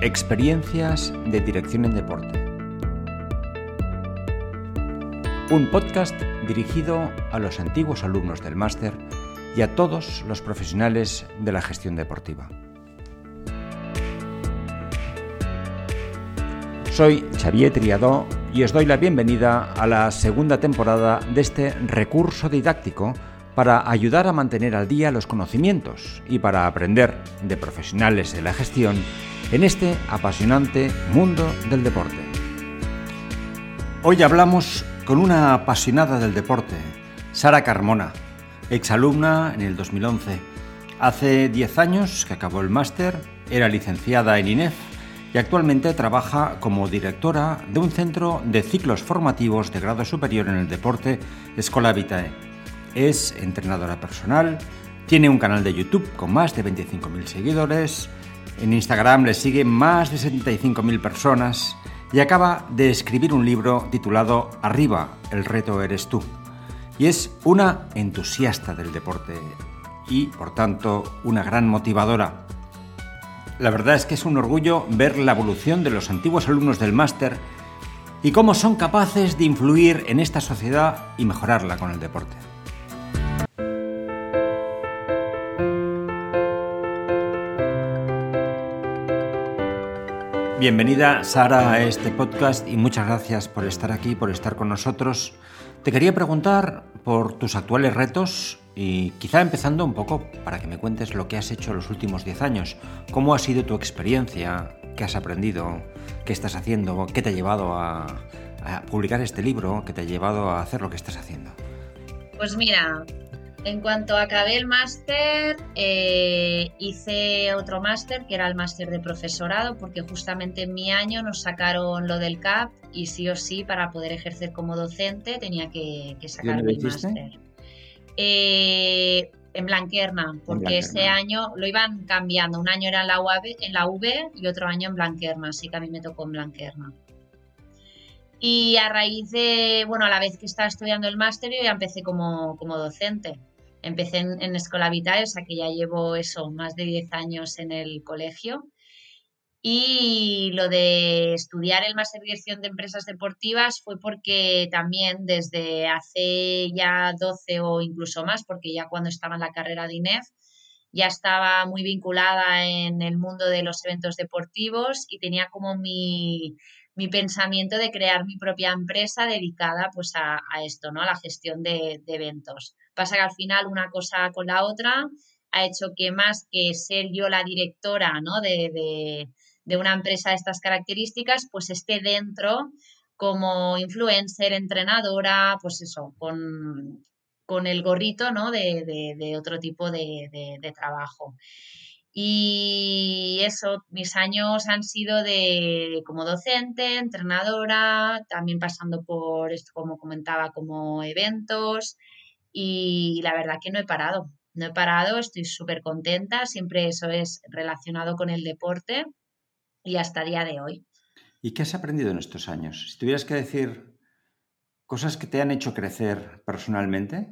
Experiencias de Dirección en Deporte. Un podcast dirigido a los antiguos alumnos del máster y a todos los profesionales de la gestión deportiva. Soy Xavier Triadó y os doy la bienvenida a la segunda temporada de este recurso didáctico para ayudar a mantener al día los conocimientos y para aprender de profesionales de la gestión en este apasionante mundo del deporte. Hoy hablamos con una apasionada del deporte, Sara Carmona, exalumna en el 2011. Hace 10 años que acabó el máster, era licenciada en INEF y actualmente trabaja como directora de un centro de ciclos formativos de grado superior en el deporte, Escola Vitae. Es entrenadora personal, tiene un canal de YouTube con más de 25.000 seguidores, en Instagram le siguen más de 75.000 personas y acaba de escribir un libro titulado Arriba, el reto eres tú. Y es una entusiasta del deporte y, por tanto, una gran motivadora. La verdad es que es un orgullo ver la evolución de los antiguos alumnos del máster y cómo son capaces de influir en esta sociedad y mejorarla con el deporte. Bienvenida Sara a este podcast y muchas gracias por estar aquí, por estar con nosotros. Te quería preguntar por tus actuales retos y quizá empezando un poco para que me cuentes lo que has hecho los últimos 10 años. ¿Cómo ha sido tu experiencia? ¿Qué has aprendido? ¿Qué estás haciendo? ¿Qué te ha llevado a, publicar este libro? ¿Qué te ha llevado a hacer lo que estás haciendo? Pues mira, en cuanto acabé el máster, eh, hice otro máster, que era el máster de profesorado, porque justamente en mi año nos sacaron lo del CAP y sí o sí, para poder ejercer como docente, tenía que, sacar mi máster. Eh, en Blanquerna, porque ese año lo iban cambiando. Un año era en la, UAB, en la V y otro año en Blanquerna, así que a mí me tocó en Blanquerna. Y a raíz de, bueno, a la vez que estaba estudiando el máster, yo ya empecé como, como docente. Empecé en, Escuela Vital, o sea que ya llevo eso, más de 10 años en el colegio. Y lo de estudiar el máster de dirección de empresas deportivas fue porque también desde hace ya 12 o incluso más, porque ya cuando estaba en la carrera de INEF, ya estaba muy vinculada en el mundo de los eventos deportivos y tenía como mi, pensamiento de crear mi propia empresa dedicada pues a, esto, ¿no? A la gestión de eventos. Pasa que al final una cosa con la otra ha hecho que más que ser yo la directora de, una empresa de estas características, pues esté dentro como influencer, entrenadora, pues eso, con, el gorrito ¿no? de, otro tipo de, trabajo. Y eso, mis años han sido de como docente, entrenadora, también pasando por esto, como comentaba, como eventos, y la verdad que no he parado. No he parado, estoy súper contenta, siempre eso es relacionado con el deporte y hasta día de hoy. ¿Y qué has aprendido en estos años? Si tuvieras que decir cosas que te han hecho crecer personalmente.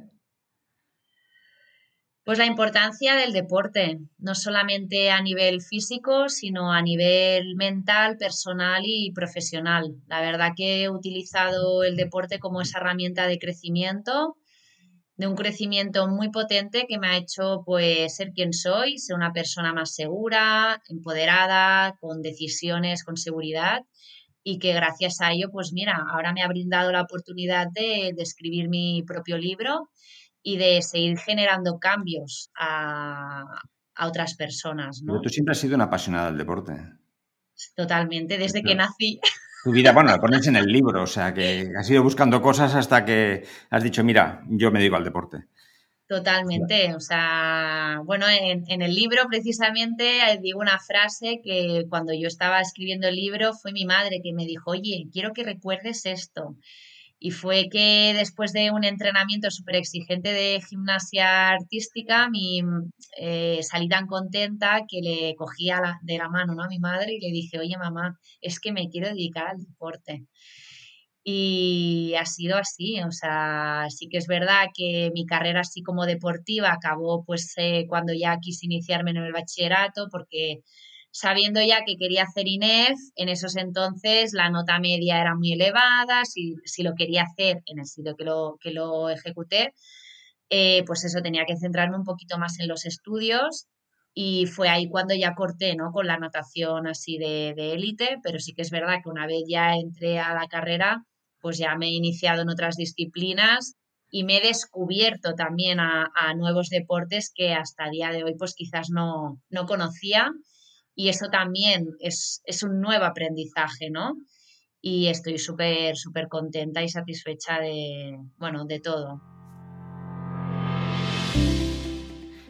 Pues la importancia del deporte, no solamente a nivel físico, sino a nivel mental, personal y profesional. La verdad que he utilizado el deporte como esa herramienta de crecimiento de un crecimiento muy potente que me ha hecho pues ser quien soy, ser una persona más segura, empoderada, con decisiones, con seguridad y que gracias a ello pues mira, ahora me ha brindado la oportunidad de, escribir mi propio libro y de seguir generando cambios a, otras personas. ¿no? tú siempre has sido una apasionada del deporte. Totalmente, desde que nací. Tu vida, bueno, la pones en el libro, o sea, que has ido buscando cosas hasta que has dicho, mira, yo me digo al deporte. Totalmente, o sea, bueno, en, el libro precisamente digo una frase que cuando yo estaba escribiendo el libro fue mi madre que me dijo, oye, quiero que recuerdes esto. Y fue que después de un entrenamiento súper exigente de gimnasia artística, mi, eh, salí tan contenta que le cogía de la mano a mi madre y le dije, oye mamá, es que me quiero dedicar al deporte. Y ha sido así, o sea, sí que es verdad que mi carrera así como deportiva acabó pues eh, cuando ya quise iniciarme en el bachillerato porque sabiendo ya que quería hacer INEF, en esos entonces la nota media era muy elevada, si, si lo quería hacer en el sitio que lo, que lo ejecuté, eh, pues eso tenía que centrarme un poquito más en los estudios y fue ahí cuando ya corté, ¿no? Con la notación así de élite, pero sí que es verdad que una vez ya entré a la carrera, pues ya me he iniciado en otras disciplinas y me he descubierto también a, nuevos deportes que hasta día de hoy pues quizás no, no conocía y eso también es, es, un nuevo aprendizaje, ¿no? Y estoy súper, súper contenta y satisfecha de, bueno, de todo.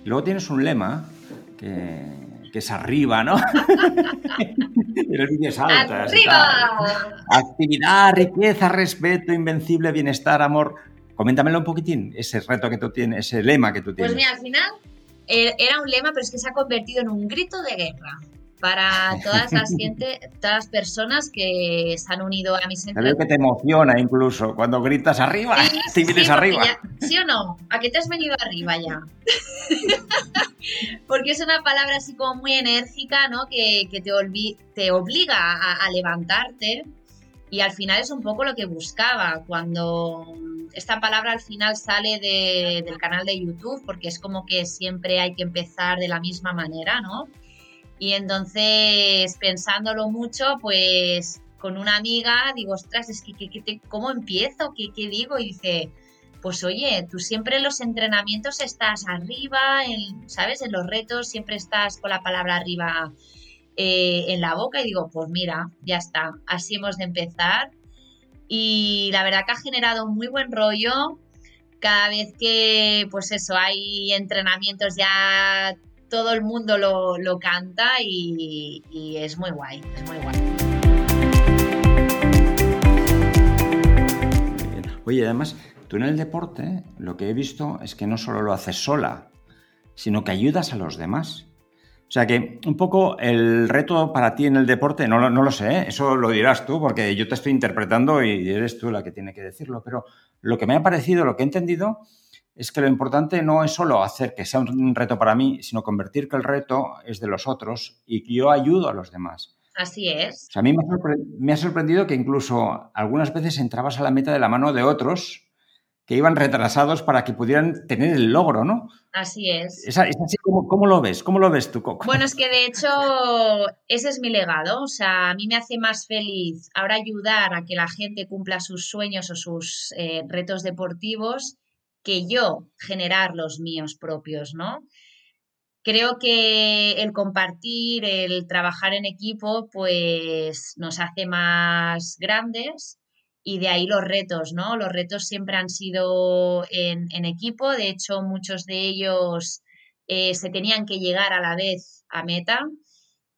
Luego tienes un lema que, que es arriba, ¿no? ¡Arriba! Actividad, riqueza, respeto, invencible, bienestar, amor. Coméntamelo un poquitín, ese reto que tú tienes, ese lema que tú pues tienes. Pues mira, al final eh, era un lema, pero es que se ha convertido en un grito de guerra para todas las gente, todas las personas que se han unido a mis entrenamientos. Creo que te emociona incluso cuando gritas arriba, sí, vienes arriba. ¿Sí o no? ¿A qué te has venido arriba ya? porque es una palabra así como muy enérgica, ¿no? Que, te, te obliga a, levantarte y al final es un poco lo que buscaba cuando esta palabra al final sale del canal de YouTube porque es como que siempre hay que empezar de la misma manera, ¿no? Y entonces, pensándolo mucho, pues con una amiga digo, ostras, es que, ¿cómo empiezo? ¿Qué, ¿Qué, digo? Y dice, pues oye, tú siempre en los entrenamientos estás arriba, en, ¿sabes? En los retos siempre estás con la palabra arriba eh, en la boca y digo, pues mira, ya está, así hemos de empezar. Y la verdad que ha generado un muy buen rollo. Cada vez que, pues eso, hay entrenamientos ya todo el mundo lo, canta y, es muy guay, es muy guay. Oye, además, tú en el deporte lo que he visto es que no solo lo haces sola, sino que ayudas a los demás. O sea que un poco el reto para ti en el deporte, no, no lo sé, ¿eh? eso lo dirás tú, porque yo te estoy interpretando y eres tú la que tiene que decirlo, pero lo que me ha parecido, lo que he entendido, es que lo importante no es solo hacer que sea un reto para mí, sino convertir que el reto es de los otros y que yo ayudo a los demás. Así es. a mí me ha, sorprendido que incluso algunas veces entrabas a la meta de la mano de otros que iban retrasados para que pudieran tener el logro, ¿no? Así es. es, así ¿cómo, lo ves? ¿Cómo lo ves tú, Coco? Bueno, es que de hecho ese es mi legado. O sea, a mí me hace más feliz ahora ayudar a que la gente cumpla sus sueños o sus eh, retos deportivos que yo generar los míos propios, ¿no? Creo que el compartir, el trabajar en equipo, pues nos hace más grandes y de ahí los retos, ¿no? Los retos siempre han sido en, equipo, de hecho muchos de ellos eh, se tenían que llegar a la vez a meta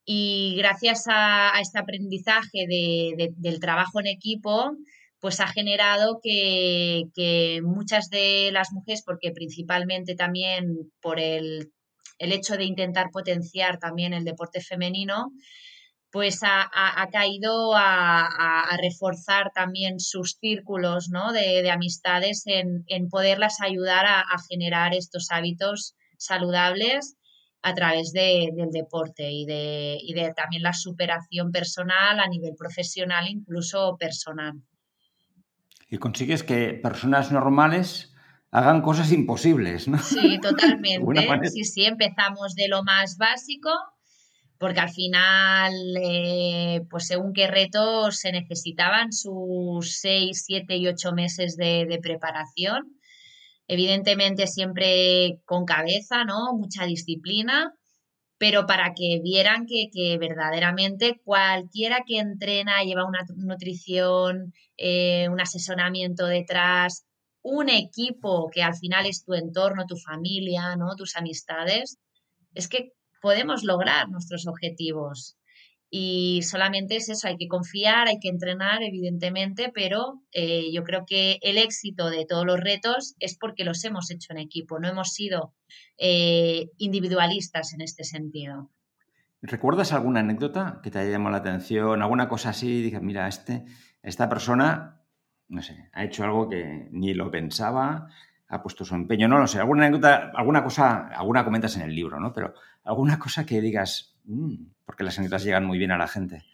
y gracias a, este aprendizaje del trabajo en equipo, pues ha generado que, muchas de las mujeres, porque principalmente también por el, hecho de intentar potenciar también el deporte femenino, pues ha, caído a, reforzar también sus círculos ¿no? de, amistades en, poderlas ayudar a, generar estos hábitos saludables a través del deporte y de, y de también la superación personal a nivel profesional, incluso personal y consigues que personas normales hagan cosas imposibles, ¿no? Sí, totalmente. sí, sí, empezamos de lo más básico, porque al final, eh, pues según qué retos se necesitaban sus seis, siete y ocho meses de, de preparación. Evidentemente siempre con cabeza, ¿no? Mucha disciplina pero para que vieran que, verdaderamente cualquiera que entrena lleva una nutrición, eh, un asesoramiento detrás, un equipo que al final es tu entorno, tu familia, ¿no? tus amistades, es que podemos lograr nuestros objetivos. Y solamente es eso, hay que confiar, hay que entrenar, evidentemente, pero eh, yo creo que el éxito de todos los retos es porque los hemos hecho en equipo, no hemos sido eh, individualistas en este sentido. ¿Recuerdas alguna anécdota que te haya llamado la atención? ¿Alguna cosa así? Dije, mira, este, esta persona, no sé, ha hecho algo que ni lo pensaba, ha puesto su empeño, no lo sé. Alguna anécdota, alguna cosa, alguna comentas en el libro, ¿no? Pero alguna cosa que digas, mm, ¿por porque las anécdotas llegan muy bien a la gente.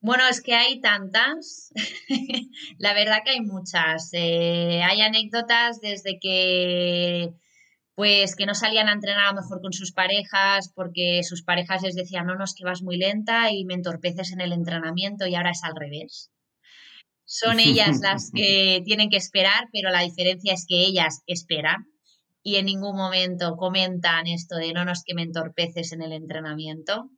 Bueno, es que hay tantas, la verdad que hay muchas. Eh, hay anécdotas desde que pues que no salían a entrenar a lo mejor con sus parejas porque sus parejas les decían, no, no, es que vas muy lenta y me entorpeces en el entrenamiento y ahora es al revés. Son ellas las que tienen que esperar, pero la diferencia es que ellas esperan y en ningún momento comentan esto de no, no es que me entorpeces en el entrenamiento.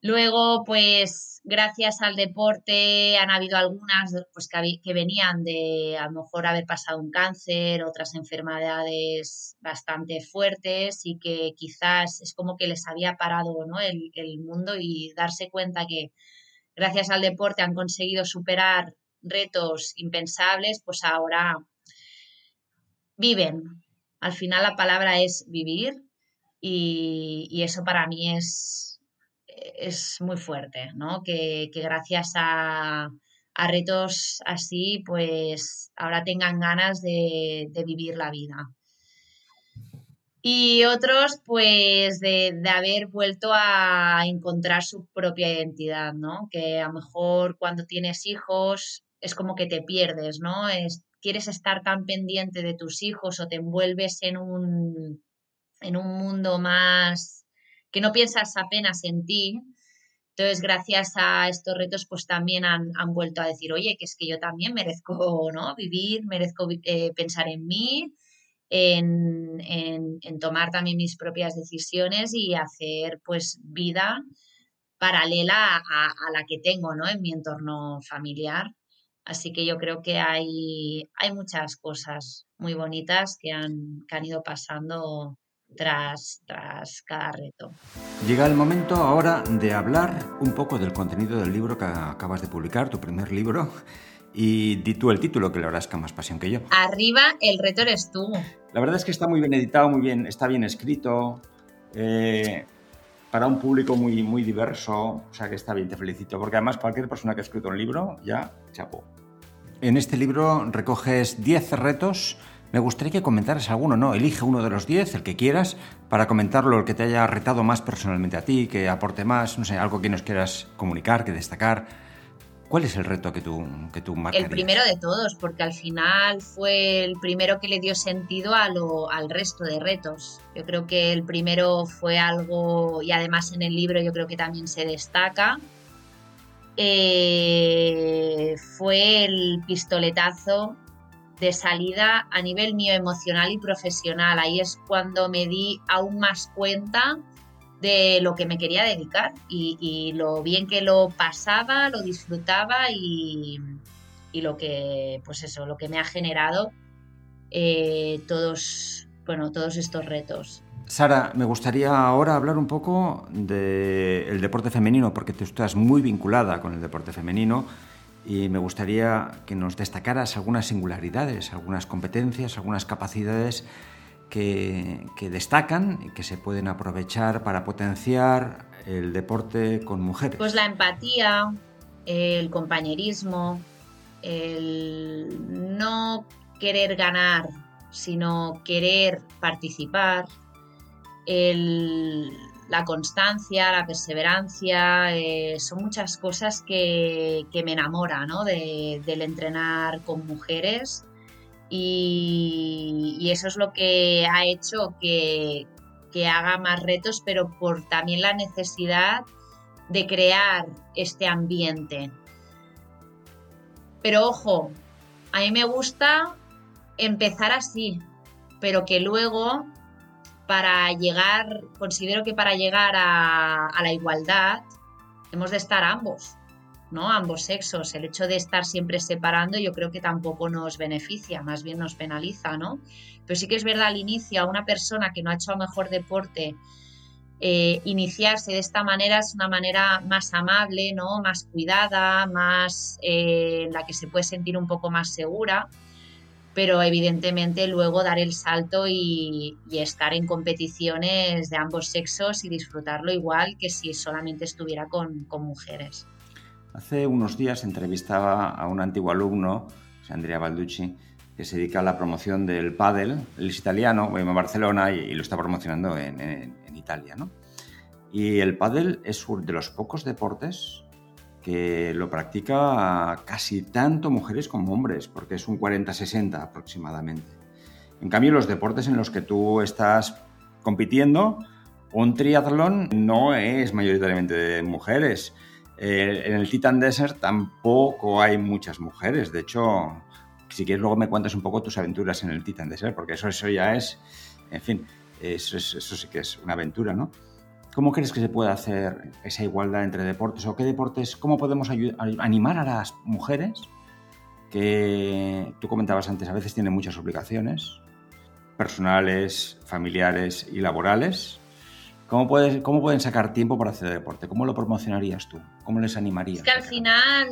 Luego, pues gracias al deporte han habido algunas pues, que, venían de a lo mejor haber pasado un cáncer, otras enfermedades bastante fuertes y que quizás es como que les había parado ¿no? el, el mundo y darse cuenta que gracias al deporte han conseguido superar retos impensables, pues ahora viven. Al final la palabra es vivir y eso para mí es, es muy fuerte, ¿no? Que, gracias a, retos así, pues ahora tengan ganas de, vivir la vida. Y otros, pues, de, haber vuelto a encontrar su propia identidad, ¿no? Que a lo mejor cuando tienes hijos es como que te pierdes, ¿no? quieres estar tan pendiente de tus hijos o te envuelves en un, en un mundo más que no piensas apenas en ti. Entonces, gracias a estos retos, pues también han, vuelto a decir, oye, que es que yo también merezco ¿no? vivir, merezco eh, pensar en mí, en, tomar también mis propias decisiones y hacer pues vida paralela a, la que tengo ¿no? en mi entorno familiar. Así que yo creo que hay, hay muchas cosas muy bonitas que han, que han ido pasando tras, tras cada reto. Llega el momento ahora de hablar un poco del contenido del libro que acabas de publicar, tu primer libro. Y di tú el título, que verdad es que más pasión que yo. Arriba, el reto eres tú. La verdad es que está muy bien editado, muy bien, está bien escrito, eh, para un público muy, muy diverso, o sea que está bien, te felicito, porque además cualquier persona que ha escrito un libro, ya, chapo. En este libro recoges 10 retos me gustaría que comentaras alguno, ¿no? Elige uno de los diez, el que quieras, para comentarlo, el que te haya retado más personalmente a ti, que aporte más, no sé, algo que nos quieras comunicar, que destacar. ¿Cuál es el reto que tú, que tú marcarías? El primero de todos, porque al final fue el primero que le dio sentido a lo, al resto de retos. Yo creo que el primero fue algo, y además en el libro yo creo que también se destaca, eh, fue el pistoletazo de salida a nivel mío emocional y profesional. Ahí es cuando me di aún más cuenta de lo que me quería dedicar y, lo bien que lo pasaba, lo disfrutaba y, lo que, pues eso, lo que me ha generado eh, todos, bueno, todos estos retos. Sara, me gustaría ahora hablar un poco del deporte femenino, porque tú estás muy vinculada con el deporte femenino y me gustaría que nos destacaras algunas singularidades, algunas competencias, algunas capacidades que, destacan y que se pueden aprovechar para potenciar el deporte con mujeres. Pues la empatía, el compañerismo, el no querer ganar, sino querer participar, el la constancia, la perseverancia, eh, son muchas cosas que, me enamoran ¿no? del entrenar con mujeres y, eso es lo que ha hecho que, haga más retos, pero por también la necesidad de crear este ambiente. Pero ojo, a mí me gusta empezar así, pero que luego para llegar, considero que para llegar a, la igualdad hemos de estar ambos, ¿no? Ambos sexos. El hecho de estar siempre separando yo creo que tampoco nos beneficia, más bien nos penaliza, ¿no? Pero sí que es verdad al inicio a una persona que no ha hecho mejor deporte, eh, iniciarse de esta manera es una manera más amable, ¿no? Más cuidada, más eh, en la que se puede sentir un poco más segura pero evidentemente luego dar el salto y, estar en competiciones de ambos sexos y disfrutarlo igual que si solamente estuviera con, mujeres. Hace unos días entrevistaba a un antiguo alumno, Andrea Balducci, que se dedica a la promoción del pádel. Él es italiano, vive en Barcelona y, lo está promocionando en, Italia. Y el pádel es uno de los pocos deportes que lo practica casi tanto mujeres como hombres, porque es un 40-60 aproximadamente. En cambio, los deportes en los que tú estás compitiendo, un triatlón no es mayoritariamente de mujeres. Eh, en el Titan Desert tampoco hay muchas mujeres. De hecho, si quieres luego me cuentas un poco tus aventuras en el Titan Desert, porque eso, eso ya es, en fin, eso, eso sí que es una aventura, ¿no? ¿Cómo crees que se puede hacer esa igualdad entre deportes? ¿O qué deportes, cómo podemos animar a las mujeres que tú comentabas antes, a veces tienen muchas obligaciones personales, familiares y laborales? ¿Cómo, puedes, ¿Cómo pueden sacar tiempo para hacer deporte? ¿Cómo lo promocionarías tú? ¿Cómo les animarías? Es que al final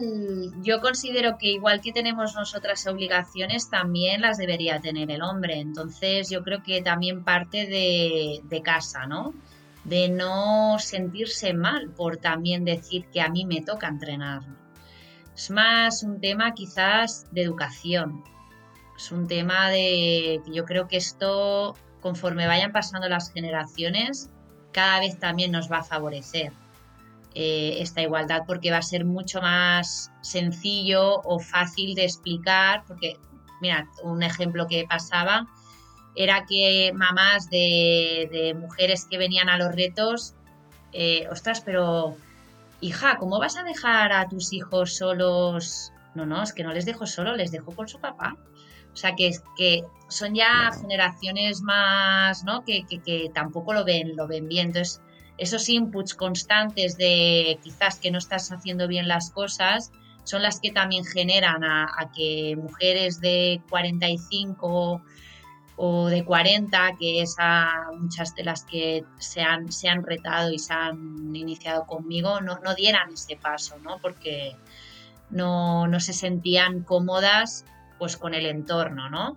yo considero que igual que tenemos nosotras obligaciones, también las debería tener el hombre. Entonces yo creo que también parte de, de casa, ¿no? De no sentirse mal por también decir que a mí me toca entrenar. Es más un tema quizás de educación. Es un tema de que yo creo que esto, conforme vayan pasando las generaciones, cada vez también nos va a favorecer eh, esta igualdad porque va a ser mucho más sencillo o fácil de explicar, porque, mira, un ejemplo que pasaba era que mamás de, mujeres que venían a los retos, eh, ostras, pero hija, ¿cómo vas a dejar a tus hijos solos? No, no, es que no les dejo solo, les dejo con su papá. O sea, que, que son ya generaciones más, ¿no? Que, tampoco lo ven, lo ven bien. Entonces, esos inputs constantes de quizás que no estás haciendo bien las cosas son las que también generan a, que mujeres de 45 o de 40, que es a muchas de las que se han, se han retado y se han iniciado conmigo, no, no dieran ese paso, ¿no? Porque no, no se sentían cómodas pues con el entorno, ¿no?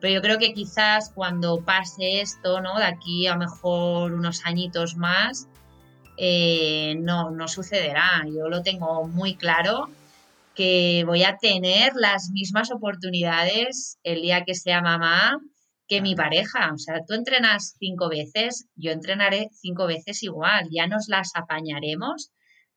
Pero yo creo que quizás cuando pase esto, ¿no? De aquí a lo mejor unos añitos más, eh, no, no sucederá. Yo lo tengo muy claro que voy a tener las mismas oportunidades el día que sea mamá que mi pareja. O sea, tú entrenas cinco veces, yo entrenaré cinco veces igual. Ya nos las apañaremos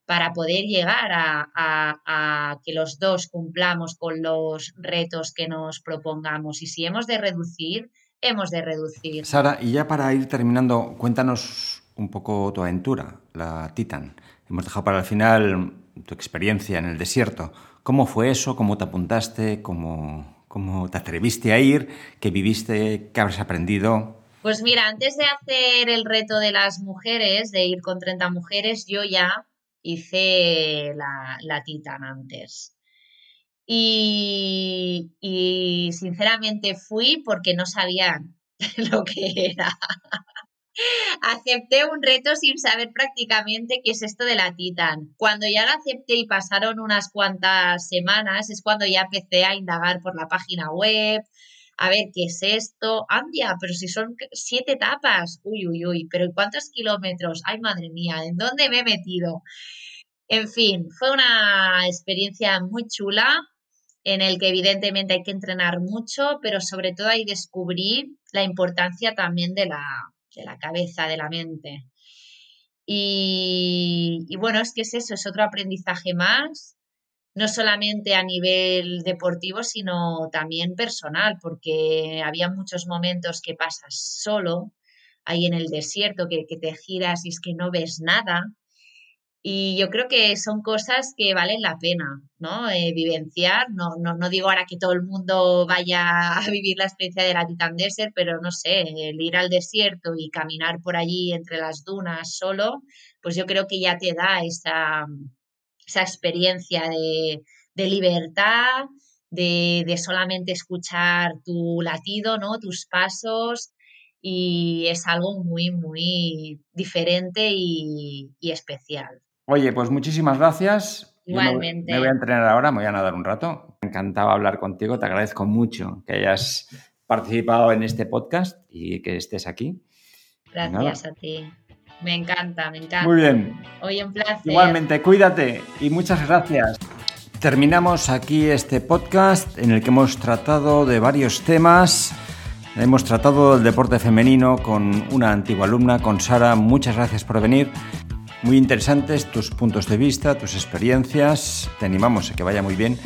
para poder llegar a, que los dos cumplamos con los retos que nos propongamos. Y si hemos de reducir, hemos de reducir. Sara, y ya para ir terminando, cuéntanos un poco tu aventura, la Titan. Hemos dejado para el final tu experiencia en el desierto. ¿Cómo fue eso? ¿Cómo te apuntaste? ¿Cómo, cómo te atreviste a ir? ¿Qué viviste? ¿Qué habrás aprendido? Pues mira, antes de hacer el reto de las mujeres, de ir con 30 mujeres, yo ya hice la, la Titan antes. Y, y, sinceramente fui porque no sabía lo que era. Acepté un reto sin saber prácticamente qué es esto de la Titan. Cuando ya lo acepté y pasaron unas cuantas semanas, es cuando ya empecé a indagar por la página web, a ver qué es esto. Andia, pero si son siete etapas, uy, uy, uy, pero ¿cuántos kilómetros? Ay, madre mía, ¿en dónde me he metido? En fin, fue una experiencia muy chula en el que evidentemente hay que entrenar mucho, pero sobre todo ahí descubrí la importancia también de la, de la cabeza, de la mente. Y, y, bueno, es que es eso, es otro aprendizaje más no solamente a nivel deportivo, sino también personal, porque había muchos momentos que pasas solo ahí en el desierto, que, te giras y es que no ves nada. Y yo creo que son cosas que valen la pena, ¿no? Eh, vivenciar. No, no, no, digo ahora que todo el mundo vaya a vivir la experiencia de la Titan Desert, pero no sé, el ir al desierto y caminar por allí entre las dunas solo, pues yo creo que ya te da esa, esa experiencia de, libertad, de, solamente escuchar tu latido, ¿no? tus pasos, y es algo muy, muy diferente y, especial. Oye, pues muchísimas gracias. Igualmente. Me, voy a entrenar ahora, me voy a nadar un rato. Me encantaba hablar contigo, te agradezco mucho que hayas participado en este podcast y que estés aquí. Gracias a ti. Me encanta, me encanta. Muy bien. Hoy un placer. Igualmente, cuídate y muchas gracias. Terminamos aquí este podcast en el que hemos tratado de varios temas Hemos tratado el deporte femenino con una antigua alumna, con Sara. Muchas gracias por venir. Muy interesantes tus puntos de vista, tus experiencias. Te animamos a que vaya muy bien.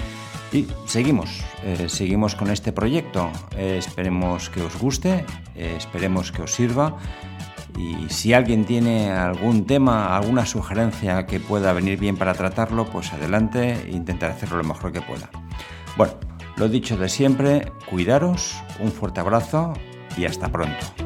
Y seguimos, eh, seguimos con este proyecto. Eh, esperemos que os guste, eh, esperemos que os sirva. Y si alguien tiene algún tema, alguna sugerencia que pueda venir bien para tratarlo, pues adelante, intentaré hacerlo lo mejor que pueda. Bueno, lo dicho de siempre, cuidaros, un fuerte abrazo y hasta pronto.